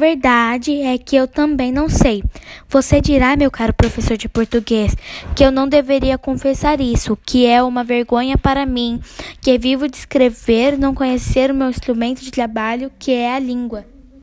A verdade é que eu também não sei. Você dirá, meu caro professor de português, que eu não deveria confessar isso, que é uma vergonha para mim, que é vivo de escrever, não conhecer o meu instrumento de trabalho, que é a língua.